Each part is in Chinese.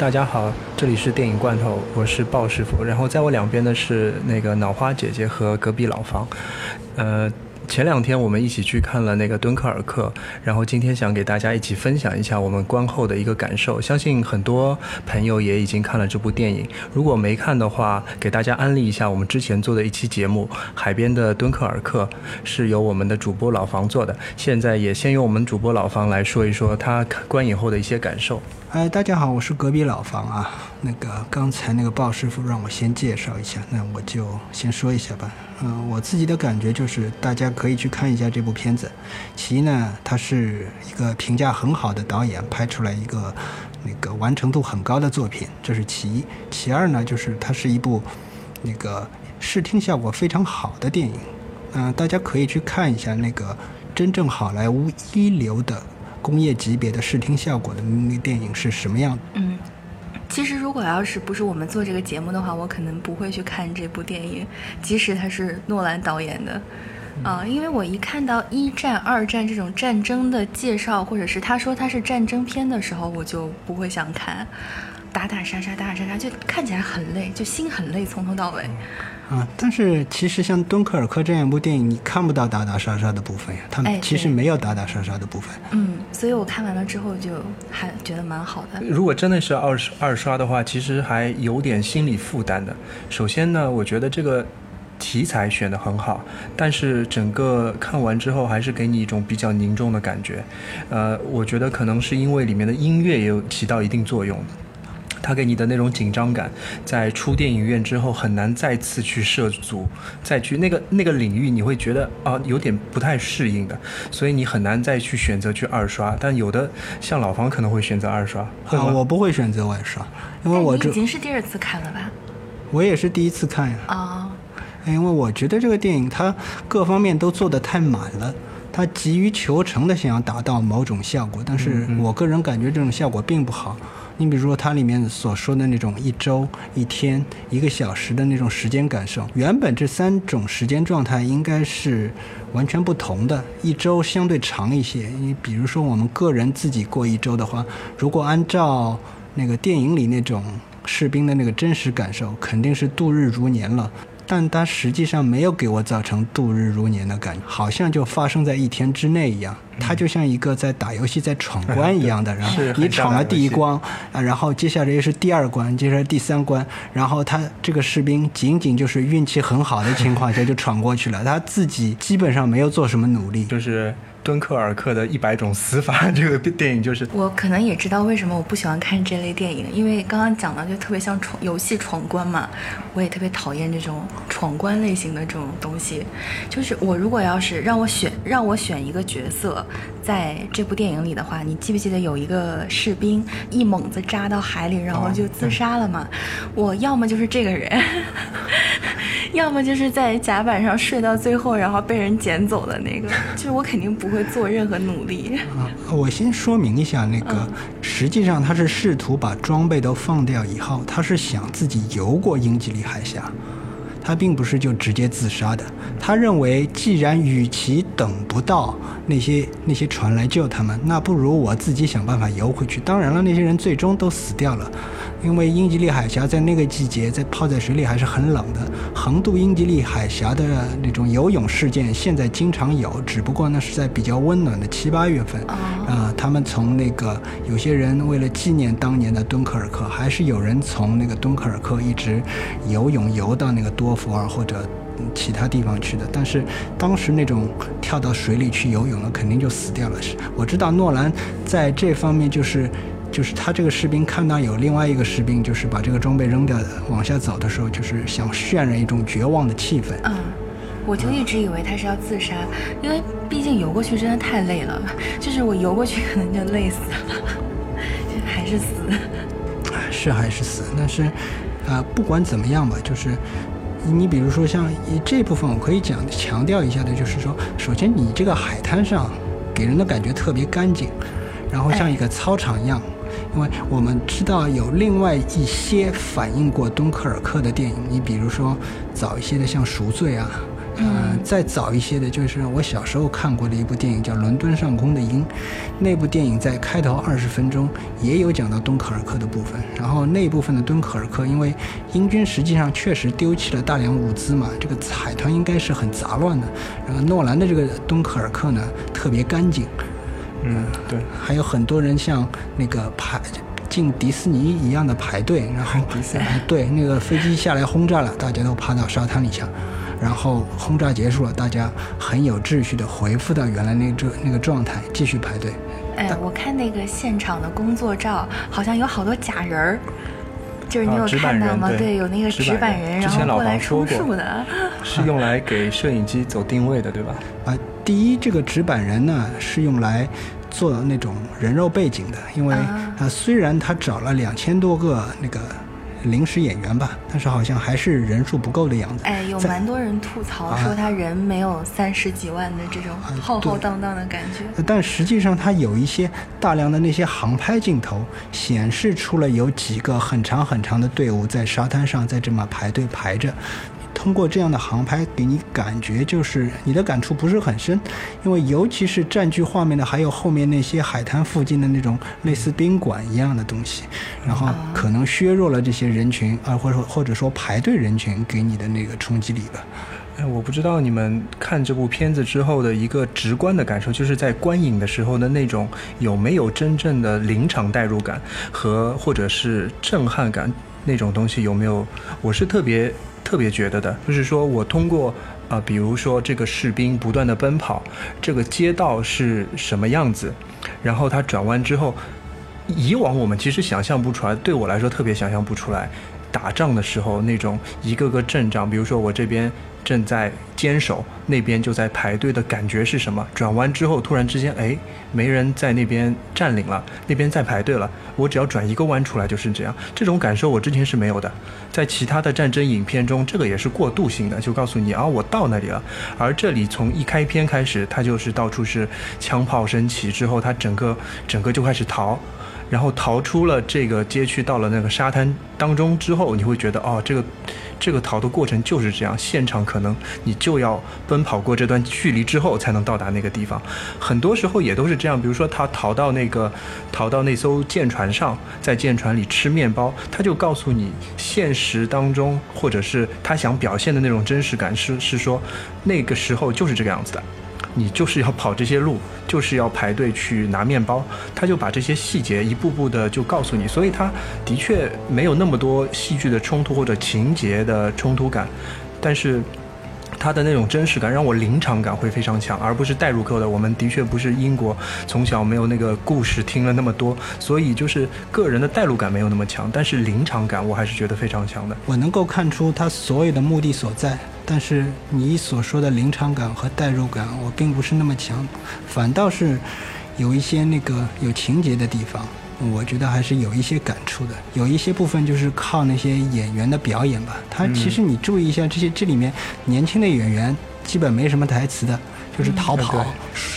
大家好，这里是电影罐头，我是鲍师傅。然后在我两边的是那个脑花姐姐和隔壁老房，呃。前两天我们一起去看了那个《敦刻尔克》，然后今天想给大家一起分享一下我们观后的一个感受。相信很多朋友也已经看了这部电影，如果没看的话，给大家安利一下我们之前做的一期节目《海边的敦刻尔克》，是由我们的主播老房做的。现在也先由我们主播老房来说一说他观影后的一些感受。哎，大家好，我是隔壁老房啊。那个刚才那个鲍师傅让我先介绍一下，那我就先说一下吧。嗯，我自己的感觉就是，大家可以去看一下这部片子。其一呢，它是一个评价很好的导演拍出来一个那个完成度很高的作品，这是其一。其二呢，就是它是一部那个视听效果非常好的电影。嗯，大家可以去看一下那个真正好莱坞一流的工业级别的视听效果的那电影是什么样的。嗯。其实，如果要是不是我们做这个节目的话，我可能不会去看这部电影，即使它是诺兰导演的，啊，因为我一看到一战、二战这种战争的介绍，或者是他说他是战争片的时候，我就不会想看，打打杀杀，打打杀杀，就看起来很累，就心很累，从头到尾。啊，但是其实像《敦刻尔克》这样一部电影，你看不到打打杀杀的部分呀，他们其实没有打打杀杀的部分。嗯，所以我看完了之后就还觉得蛮好的。如果真的是二二刷的话，其实还有点心理负担的。首先呢，我觉得这个题材选的很好，但是整个看完之后还是给你一种比较凝重的感觉。呃，我觉得可能是因为里面的音乐也有起到一定作用。他给你的那种紧张感，在出电影院之后很难再次去涉足，再去那个那个领域，你会觉得啊有点不太适应的，所以你很难再去选择去二刷。但有的像老方可能会选择二刷，啊，我不会选择二刷，因为我已经是第二次看了吧？我也是第一次看呀。啊，因为我觉得这个电影它各方面都做得太满了，它急于求成的想要达到某种效果，但是我个人感觉这种效果并不好。你比如说，它里面所说的那种一周、一天、一个小时的那种时间感受，原本这三种时间状态应该是完全不同的。一周相对长一些，你比如说我们个人自己过一周的话，如果按照那个电影里那种士兵的那个真实感受，肯定是度日如年了。但它实际上没有给我造成度日如年的感觉，好像就发生在一天之内一样。它就像一个在打游戏、在闯 关一样的，然后你闯了第一关啊，然后接下来又是第二关，接下来第三关，然后他这个士兵仅仅就是运气很好的情况下就闯过去了，他自己基本上没有做什么努力，就是。敦刻尔克的一百种死法，这个电影就是我可能也知道为什么我不喜欢看这类电影，因为刚刚讲的就特别像闯游戏闯关嘛，我也特别讨厌这种闯关类型的这种东西。就是我如果要是让我选，让我选一个角色，在这部电影里的话，你记不记得有一个士兵一猛子扎到海里，然后就自杀了嘛？我要么就是这个人，要么就是在甲板上睡到最后，然后被人捡走的那个，就是我肯定不。会做任何努力啊！我先说明一下，那个实际上他是试图把装备都放掉以后，他是想自己游过英吉利海峡，他并不是就直接自杀的。他认为，既然与其等不到那些那些船来救他们，那不如我自己想办法游回去。当然了，那些人最终都死掉了。因为英吉利海峡在那个季节，在泡在水里还是很冷的。横渡英吉利海峡的那种游泳事件，现在经常有，只不过呢是在比较温暖的七八月份。啊，他们从那个有些人为了纪念当年的敦刻尔克，还是有人从那个敦刻尔克一直游泳游到那个多佛尔或者其他地方去的。但是当时那种跳到水里去游泳了，肯定就死掉了。是，我知道诺兰在这方面就是。就是他这个士兵看到有另外一个士兵，就是把这个装备扔掉的往下走的时候，就是想渲染一种绝望的气氛。嗯，我就一直以为他是要自杀，因为毕竟游过去真的太累了，就是我游过去可能就累死了，还是死。是还是死？但是，啊，不管怎么样吧，就是你比如说像这部分，我可以讲强调一下的，就是说，首先你这个海滩上给人的感觉特别干净，然后像一个操场一样。因为我们知道有另外一些反映过敦刻尔克的电影，你比如说早一些的像《赎罪》啊，嗯，再早一些的就是我小时候看过的一部电影叫《伦敦上空的鹰》，那部电影在开头二十分钟也有讲到敦刻尔克的部分。然后那部分的敦刻尔克，因为英军实际上确实丢弃了大量物资嘛，这个海滩应该是很杂乱的。然后诺兰的这个敦刻尔克呢，特别干净。嗯，对，还有很多人像那个排进迪士尼一样的排队，然后迪士尼 对那个飞机下来轰炸了，大家都趴到沙滩里去，然后轰炸结束了，大家很有秩序的回复到原来那这那个状态，继续排队。哎，我看那个现场的工作照，好像有好多假人儿，就是你有看到吗？人对对，有那个纸纸板人，板人然后过来充数的。是用来给摄影机走定位的，对吧？啊，第一，这个纸板人呢是用来做那种人肉背景的，因为啊啊，虽然他找了两千多个那个临时演员吧，但是好像还是人数不够的样子。哎，有蛮多人吐槽啊说他人没有三十几万的这种浩浩荡荡的感觉。但实际上，他有一些大量的那些航拍镜头，显示出了有几个很长很长的队伍在沙滩上在这么排队排着。通过这样的航拍，给你感觉就是你的感触不是很深，因为尤其是占据画面的还有后面那些海滩附近的那种类似宾馆一样的东西，然后可能削弱了这些人群啊，或者或者说排队人群给你的那个冲击力吧。哎，我不知道你们看这部片子之后的一个直观的感受，就是在观影的时候的那种有没有真正的临场代入感和或者是震撼感那种东西有没有？我是特别特别觉得的，就是说我通过啊、呃比如说这个士兵不断的奔跑，这个街道是什么样子，然后他转弯之后，以往我们其实想象不出来，对我来说特别想象不出来。打仗的时候那种一个个阵仗，比如说我这边正在坚守，那边就在排队的感觉是什么？转弯之后突然之间，哎，没人在那边占领了，那边在排队了，我只要转一个弯出来就是这样。这种感受我之前是没有的，在其他的战争影片中，这个也是过渡性的，就告诉你啊，我到那里了。而这里从一开篇开始，它就是到处是枪炮声起之后，它整个整个就开始逃。然后逃出了这个街区，到了那个沙滩当中之后，你会觉得哦，这个这个逃的过程就是这样，现场可能你就要奔跑过这段距离之后才能到达那个地方。很多时候也都是这样，比如说他逃到那个逃到那艘舰船上，在舰船里吃面包，他就告诉你现实当中或者是他想表现的那种真实感是是说那个时候就是这个样子的。你就是要跑这些路，就是要排队去拿面包，他就把这些细节一步步的就告诉你，所以他的确没有那么多戏剧的冲突或者情节的冲突感，但是他的那种真实感让我临场感会非常强，而不是代入扣的。我们的确不是英国，从小没有那个故事听了那么多，所以就是个人的代入感没有那么强，但是临场感我还是觉得非常强的。我能够看出他所有的目的所在，但是你所说的临场感和代入感，我并不是那么强，反倒是有一些那个有情节的地方，我觉得还是有一些感触的。有一些部分就是靠那些演员的表演吧。他其实你注意一下，这些这里面年轻的演员基本没什么台词的。就是逃跑，对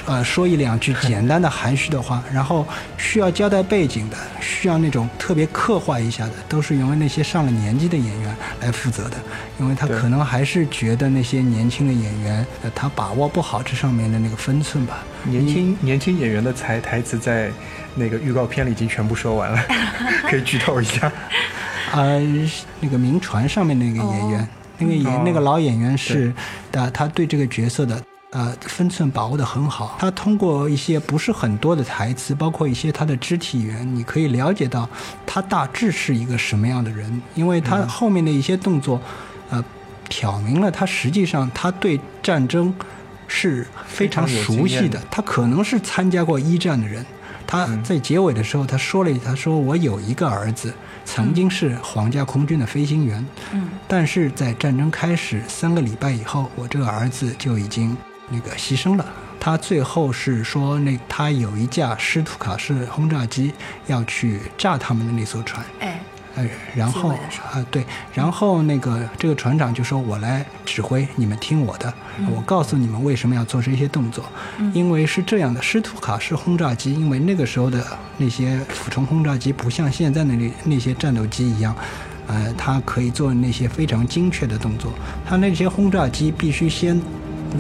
呃，说一两句 简单的含蓄的话，然后需要交代背景的，需要那种特别刻画一下的，都是由那些上了年纪的演员来负责的，因为他可能还是觉得那些年轻的演员，呃，他把握不好这上面的那个分寸吧。年轻年轻演员的台台词在那个预告片里已经全部说完了，可以剧透一下。呃，那个名船上面那个演员，哦。那个演、哦。那个老演员是，的，他对这个角色的呃分寸把握的很好。他通过一些不是很多的台词，包括一些他的肢体语言，你可以了解到他大致是一个什么样的人，因为他后面的一些动作，呃，挑明了他实际上他对战争是非常熟悉的的，他可能是参加过一战的人。他嗯。在结尾的时候，他说了一，他说我有一个儿子，曾经是皇家空军的飞行员，嗯。但是在战争开始三个礼拜以后，我这个儿子就已经那个牺牲了。他最后是说，那他有一架施图卡式轰炸机要去炸他们的那艘船，哎，呃，然后啊、对，然后那个这个船长就说：“我来指挥，你们听我的，我告诉你们为什么要做这些动作，因为是这样的，施图卡式轰炸机，因为那个时候的那些俯冲轰炸机不像现在的那那些战斗机一样。”呃，它可以做那些非常精确的动作。它那些轰炸机必须先那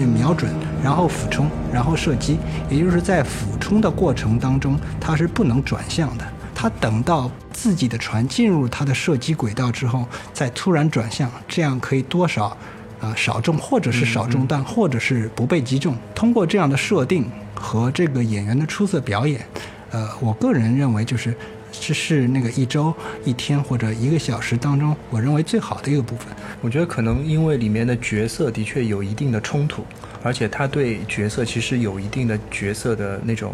瞄准，然后俯冲，然后射击。也就是在俯冲的过程当中，它是不能转向的。它等到自己的船进入它的射击轨道之后，再突然转向，这样可以多少，啊少中，或者是少中弹，或者是不被击中。通过这样的设定和这个演员的出色表演，呃，我个人认为就是这是那个一周、一天或者一个小时当中，我认为最好的一个部分。我觉得可能因为里面的角色的确有一定的冲突，而且他对角色其实有一定的角色的那种。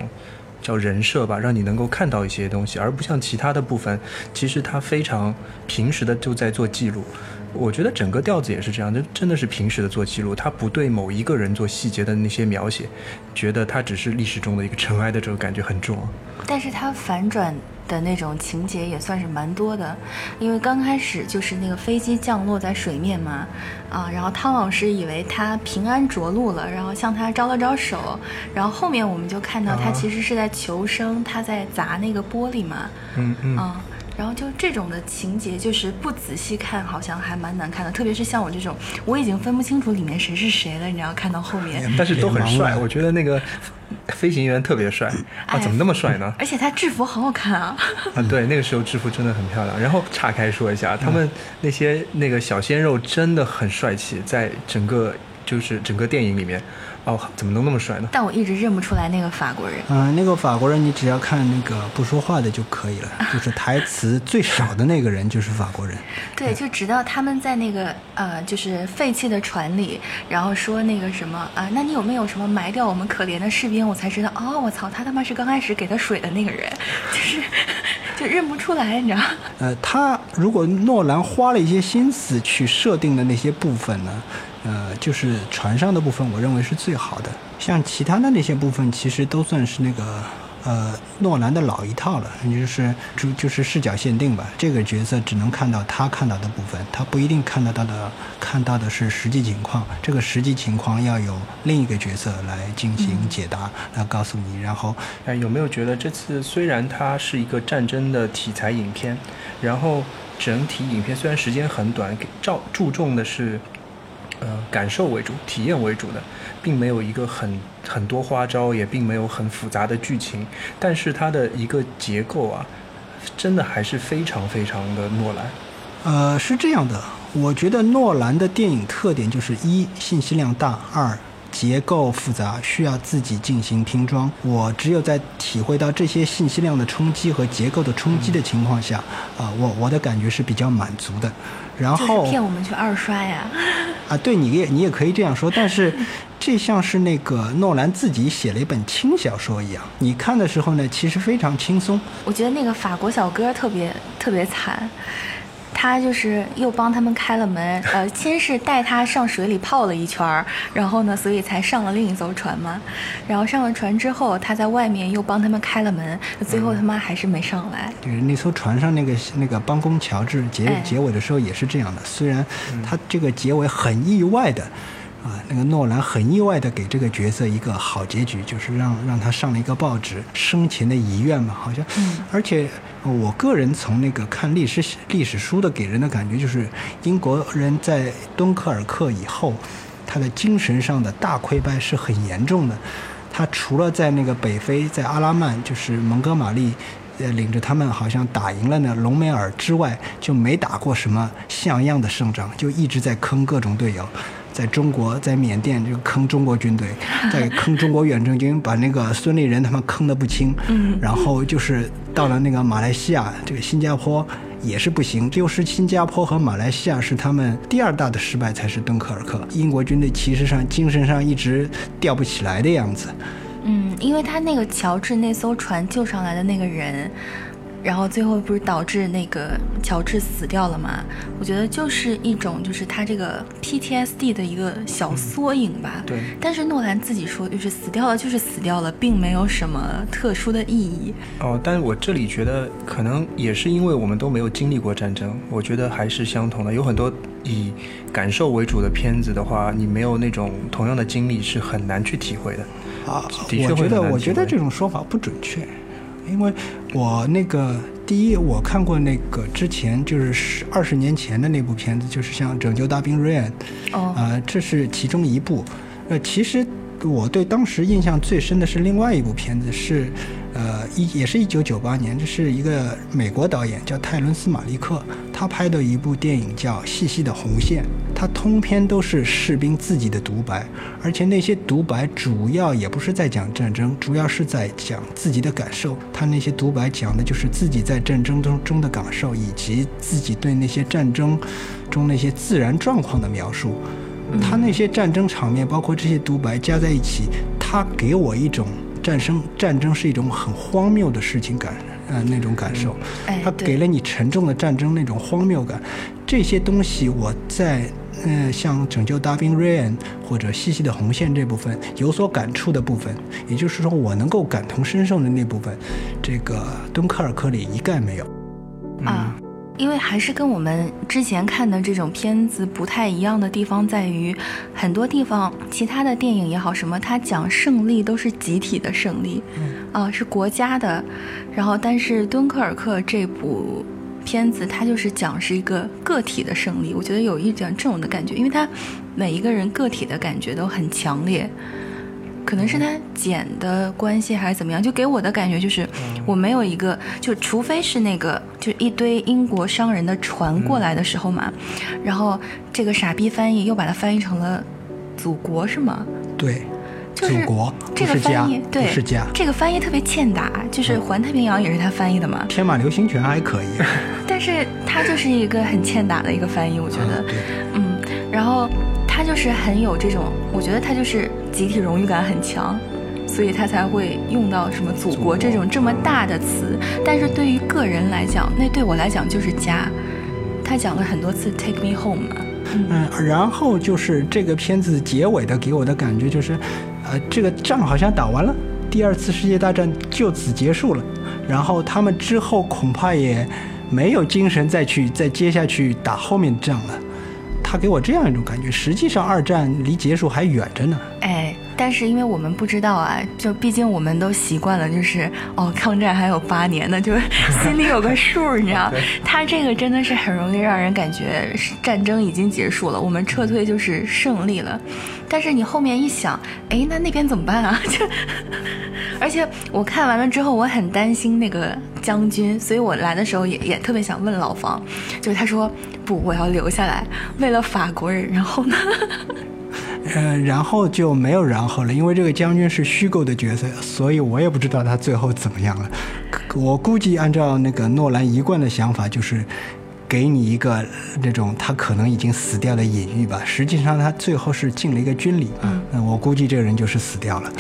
叫人设吧，让你能够看到一些东西，而不像其他的部分，其实他非常平时的就在做记录。我觉得整个调子也是这样，就真的是平时的做记录，他不对某一个人做细节的那些描写，觉得他只是历史中的一个尘埃的这个感觉很重。但是他反转。的那种情节也算是蛮多的，因为刚开始就是那个飞机降落在水面嘛，啊，然后汤老师以为他平安着陆了，然后向他招了招手，然后后面我们就看到他其实是在求生，他在砸那个玻璃嘛，嗯嗯，啊，然后就这种的情节，就是不仔细看好像还蛮难看的，特别是像我这种，我已经分不清楚里面谁是谁了，你要看到后面，但是都很帅，我觉得那个。飞行员特别帅啊！怎么那么帅呢？而且他制服好好看啊！啊，对，那个时候制服真的很漂亮。然后岔开说一下，他们那些那个小鲜肉真的很帅气，在整个就是整个电影里面。哦，怎么能那么帅呢？但我一直认不出来那个法国人。嗯，那个法国人，你只要看那个不说话的就可以了，就是台词最少的那个人就是法国人。对，就直到他们在那个呃，就是废弃的船里，然后说那个什么啊，那你有没有什么埋掉我们可怜的士兵？我才知道，哦，我操，他他妈是刚开始给他水的那个人，就是就认不出来，你知道？呃，他如果诺兰花了一些心思去设定的那些部分呢？呃，就是船上的部分，我认为是最好的。像其他的那些部分，其实都算是那个呃诺兰的老一套了，就是就就是视角限定吧。这个角色只能看到他看到的部分，他不一定看得到的看到的是实际情况。这个实际情况要有另一个角色来进行解答，来告诉你。然后，哎，有没有觉得这次虽然它是一个战争的题材影片，然后整体影片虽然时间很短，给照注重的是。呃，感受为主、体验为主的，并没有一个很很多花招，也并没有很复杂的剧情，但是它的一个结构啊，真的还是非常非常的诺兰。呃，是这样的，我觉得诺兰的电影特点就是一信息量大，二。结构复杂，需要自己进行拼装。我只有在体会到这些信息量的冲击和结构的冲击的情况下，啊，我我的感觉是比较满足的。然后骗我们去二刷呀？啊，对，你也你也可以这样说，但是这像是那个诺兰自己写了一本轻小说一样，你看的时候呢，其实非常轻松。我觉得那个法国小哥特别特别惨。他就是又帮他们开了门，呃，先是带他上水里泡了一圈儿，然后呢，所以才上了另一艘船嘛。然后上了船之后，他在外面又帮他们开了门，最后他妈还是没上来。就是，那艘船上那个那个帮工乔治结结尾的时候也是这样的，虽然他这个结尾很意外的。啊，那个诺兰很意外的给这个角色一个好结局，就是让让他上了一个报纸，生前的遗愿嘛，好像。嗯。而且，我个人从那个看历史历史书的给人的感觉，就是英国人在敦刻尔克以后，他的精神上的大溃败是很严重的。他除了在那个北非，在阿拉曼，就是蒙哥马利，呃，领着他们好像打赢了那隆美尔之外，就没打过什么像样的胜仗，就一直在坑各种队友。在中国，在缅甸就坑中国军队，在坑中国远征军，把那个孙立人他们坑得不轻。嗯，然后就是到了那个马来西亚，这个新加坡也是不行。就是新加坡和马来西亚是他们第二大的失败，才是敦刻尔克。英国军队其实上精神上一直吊不起来的样子。嗯，因为他那个乔治那艘船救上来的那个人。然后最后不是导致那个乔治死掉了吗？我觉得就是一种就是他这个 PTSD 的一个小缩影吧。对。但是诺兰自己说，就是死掉了就是死掉了，并没有什么特殊的意义。哦，但是我这里觉得可能也是因为我们都没有经历过战争，我觉得还是相同的。有很多以感受为主的片子的话，你没有那种同样的经历是很难去体会的。啊，我觉得我觉得这种说法不准确。因为我那个第一，我看过那个之前就是十二十年前的那部片子，就是像《拯救大兵瑞恩》，哦，啊，这是其中一部，呃，其实我对当时印象最深的是另外一部片子，是呃一也是一九九八年，这是一个美国导演叫泰伦斯·马利克，他拍的一部电影叫《细细的红线》，他通篇都是士兵自己的独白，而且那些独白主要也不是在讲战争，主要是在讲自己的感受。他那些独白讲的就是自己在战争中中的感受，以及自己对那些战争中那些自然状况的描述。他那些战争场面，包括这些独白加在一起，他给我一种战争战争是一种很荒谬的事情感，呃，那种感受。哎对他给了你沉重的战争那种荒谬感，这些东西我在呃像《拯救大兵瑞恩》或者《细细的红线》这部分有所感触的部分，也就是说我能够感同身受的那部分，这个敦刻尔克里一概没有。啊，因为还是跟我们之前看的这种片子不太一样的地方在于，很多地方其他的电影也好什么，它讲胜利都是集体的胜利，啊，是国家的，然后但是敦刻尔克这部。片子它就是讲是一个个体的胜利，我觉得有一点这种的感觉，因为它每一个人个体的感觉都很强烈，可能是他剪的关系还是怎么样，就给我的感觉就是，我没有一个，就除非是那个，就一堆英国商人的船过来的时候嘛，然后这个傻逼翻译又把它翻译成了祖国是吗？对，就是祖国这个翻译，，对，不是家。这个翻译特别欠打，就是《环太平洋》也是他翻译的嘛，天马流星拳还可以，但是他就是一个很欠打的一个翻译，我觉得，对，嗯，然后他就是很有这种，我觉得他就是集体荣誉感很强，所以他才会用到什么祖国这种这么大的词。但是对于个人来讲，那对我来讲就是家。他讲了很多次 “take me home” 嘛，嗯，然后就是这个片子结尾的给我的感觉就是，呃，这个仗好像打完了，第二次世界大战就此结束了，然后他们之后恐怕也没有精神再去再接下去打后面的仗了。他给我这样一种感觉，实际上二战离结束还远着呢。哎，但是因为我们不知道啊，就毕竟我们都习惯了，就是哦，抗战还有八年呢，就是心里有个数，你知道。他这个真的是很容易让人感觉战争已经结束了，我们撤退就是胜利了。但是你后面一想，哎，那那边怎么办啊？就，而且我看完了之后，我很担心那个将军，所以我来的时候也也特别想问老房，就是他说不，我要留下来，为了法国人。然后呢？呃，然后就没有然后了，因为这个将军是虚构的角色，所以我也不知道他最后怎么样了。我估计按照那个诺兰一贯的想法，就是给你一个那种他可能已经死掉的隐喻吧。实际上他最后是进了一个军礼，嗯，我估计这个人就是死掉了。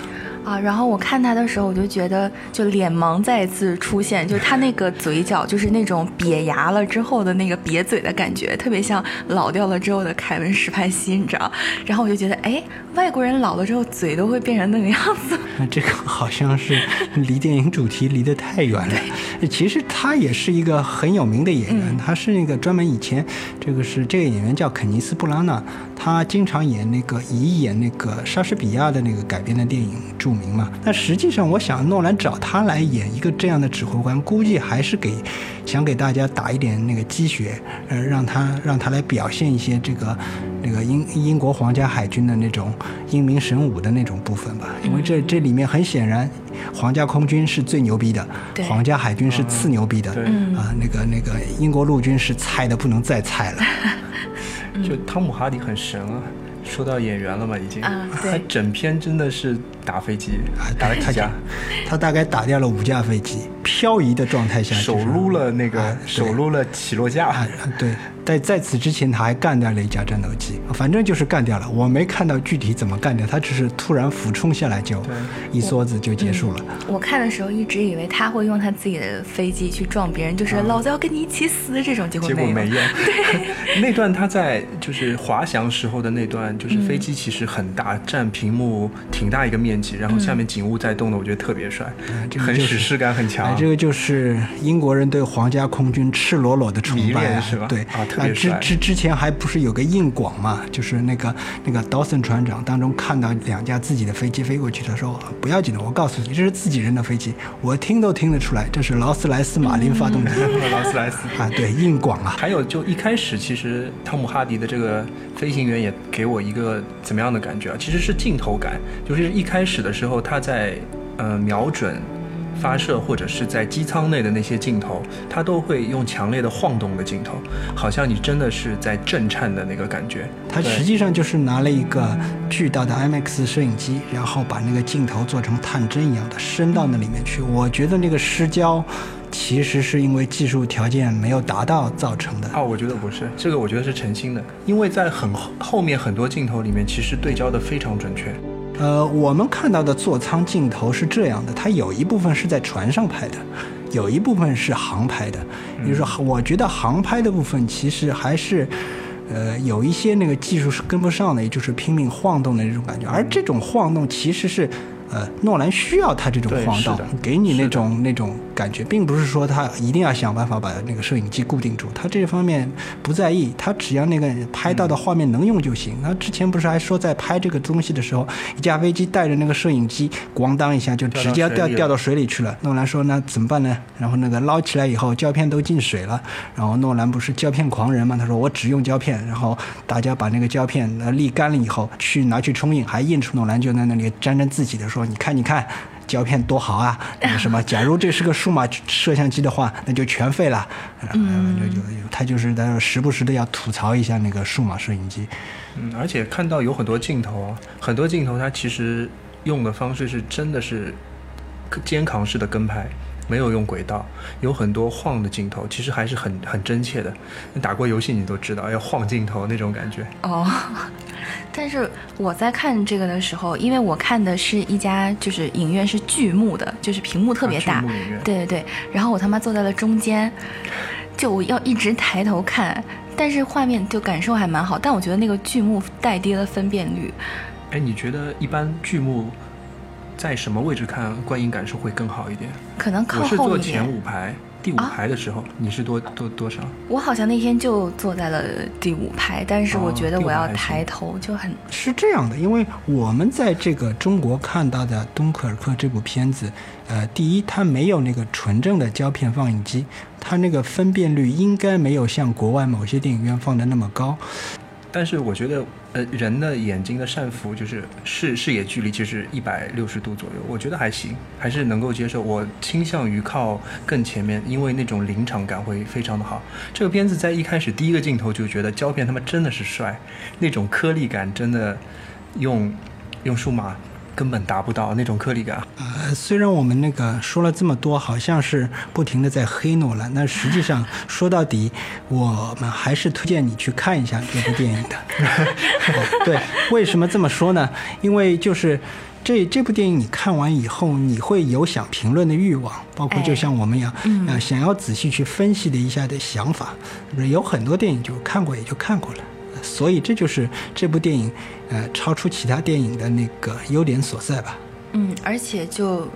啊，然后我看他的时候，我就觉得就脸盲再次出现，就他那个嘴角就是那种瘪牙了之后的那个瘪嘴的感觉，特别像老掉了之后的凯文史派西，你知道？然后我就觉得，哎，外国人老了之后嘴都会变成那个样子。那这个好像是离电影主题离得太远了。其实他也是一个很有名的演员，他是那个专门以前这个是这个演员叫肯尼斯·布拉纳，他经常演那个以演那个莎士比亚的那个改编的电影著名嘛。但实际上，我想诺兰找他来演一个这样的指挥官，估计还是给想给大家打一点那个鸡血，呃，让他让他来表现一些这个那个英英国皇家海军的那种英明神武的那种部分吧。因为这这里面很显然，皇家空军是最牛逼的，皇家海军是次牛逼的，啊，那个那个英国陆军是菜的不能再菜了。就汤姆哈迪很神啊。说到演员了嘛，已经，啊 他整篇真的是打飞机，啊打了几架，他大概打掉了五架飞机，漂移的状态下、就是，手撸了那个，啊手撸了起落架，啊，对，在在此之前他还干掉了一架战斗机，反正就是干掉了。我没看到具体怎么干掉，他只是突然俯冲下来就一梭子就结束了。我看的时候一直以为他会用他自己的飞机去撞别人，就是老子要跟你一起死这种，结果没有。结果没用。那段他在就是滑翔时候的那段，就是飞机其实很大，占屏幕挺大一个面积，然后下面景物在动的，我觉得特别帅，很这个就是史诗感很强哎，。这个就是英国人对皇家空军赤裸裸的崇拜啊是吧？对，啊，特别帅。之之之前还不是有个硬广嘛，就是那个那个 Dawson 船长当中看到两架自己的飞机飞过去，他说不要紧的，我告诉你这是自己人的飞机，我听都听得出来，这是劳斯莱斯马林发动机。劳斯莱斯啊，对，硬广啊。还有就一开始其实汤姆哈迪的这个飞行员也给我一个怎么样的感觉啊？其实是镜头感，就是一开始的时候他在呃瞄准。发射或者是在机舱内的那些镜头，它都会用强烈的晃动的镜头，好像你真的是在震颤的那个感觉。它实际上就是拿了一个巨大的 IMAX 摄影机，然后把那个镜头做成探针一样的伸到那里面去。我觉得那个失焦，其实是因为技术条件没有达到造成的。哦，我觉得不是，这个我觉得是诚心的，因为在很后面很多镜头里面，其实对焦的非常准确。呃，我们看到的座舱镜头是这样的，它有一部分是在船上拍的，有一部分是航拍的。也就是说，我觉得航拍的部分其实还是，呃，有一些那个技术是跟不上的，也就是拼命晃动的那种感觉。而这种晃动其实是。呃，诺兰需要他这种晃荡，给你那种那种感觉，并不是说他一定要想办法把那个摄影机固定住，他这方面不在意，他只要那个拍到的画面能用就行。他之前不是还说在拍这个东西的时候，一架飞机带着那个摄影机，咣当一下就直接掉掉到水里去了。诺兰说那怎么办呢？然后那个捞起来以后，胶片都进水了。然后诺兰不是胶片狂人嘛，他说我只用胶片。然后大家把那个胶片呃沥干了以后，去拿去冲印，还印出诺兰就在那里沾沾自喜的说。说你看，你看，胶片多好啊！那个什么，假如这是个数码摄像机的话，那就全废了。嗯，就他就是在时不时的要吐槽一下那个数码摄影机。嗯，而且看到有很多镜头，很多镜头它其实用的方式是真的是肩扛式的跟拍。没有用轨道，有很多晃的镜头，其实还是很很真切的。你打过游戏，你都知道要晃镜头那种感觉。哦，但是我在看这个的时候，因为我看的是一家就是影院是巨幕的，就是屏幕特别大。对对对。然后我他妈坐在了中间，就我要一直抬头看，但是画面就感受还蛮好。但我觉得那个巨幕带低了分辨率。哎，你觉得一般剧目？在什么位置看观影感受会更好一点？可能靠后一点。我是坐前五排，第五排的时候，你是多多多少？我好像那天就坐在了第五排，但是我觉得我要抬头就很。是这样的，因为我们在这个中国看到的《敦刻尔克》这部片子，呃，第一，它没有那个纯正的胶片放映机，它那个分辨率应该没有像国外某些电影院放的那么高。但是我觉得，呃，人的眼睛的扇幅就是视视野距离其实一百六十度左右，我觉得还行，还是能够接受。我倾向于靠更前面，因为那种临场感会非常的好。这个片子在一开始第一个镜头就觉得胶片他妈真的是帅，那种颗粒感真的用用数码。根本达不到那种颗粒感。呃，虽然我们那个说了这么多，好像是不停的在黑诺兰，但实际上 说到底，我们还是推荐你去看一下这部电影的。对，为什么这么说呢？因为就是这这部电影你看完以后，你会有想评论的欲望，包括就像我们一样，啊，想要仔细去分析的一下的想法。有很多电影就看过也就看过了。所以这就是这部电影，呃，超出其他电影的那个优点所在吧。嗯，而且就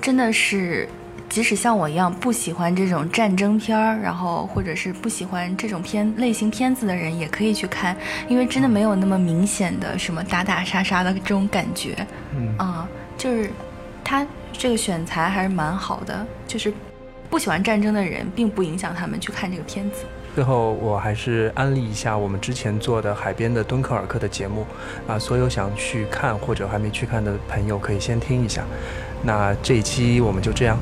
真的是，即使像我一样不喜欢这种战争片儿，然后或者是不喜欢这种片类型片子的人，也可以去看，因为真的没有那么明显的什么打打杀杀的这种感觉。嗯啊，就是他这个选材还是蛮好的，就是不喜欢战争的人，并不影响他们去看这个片子。最后，我还是安利一下我们之前做的海边的敦刻尔克的节目，啊，所有想去看或者还没去看的朋友可以先听一下。那这一期我们就这样。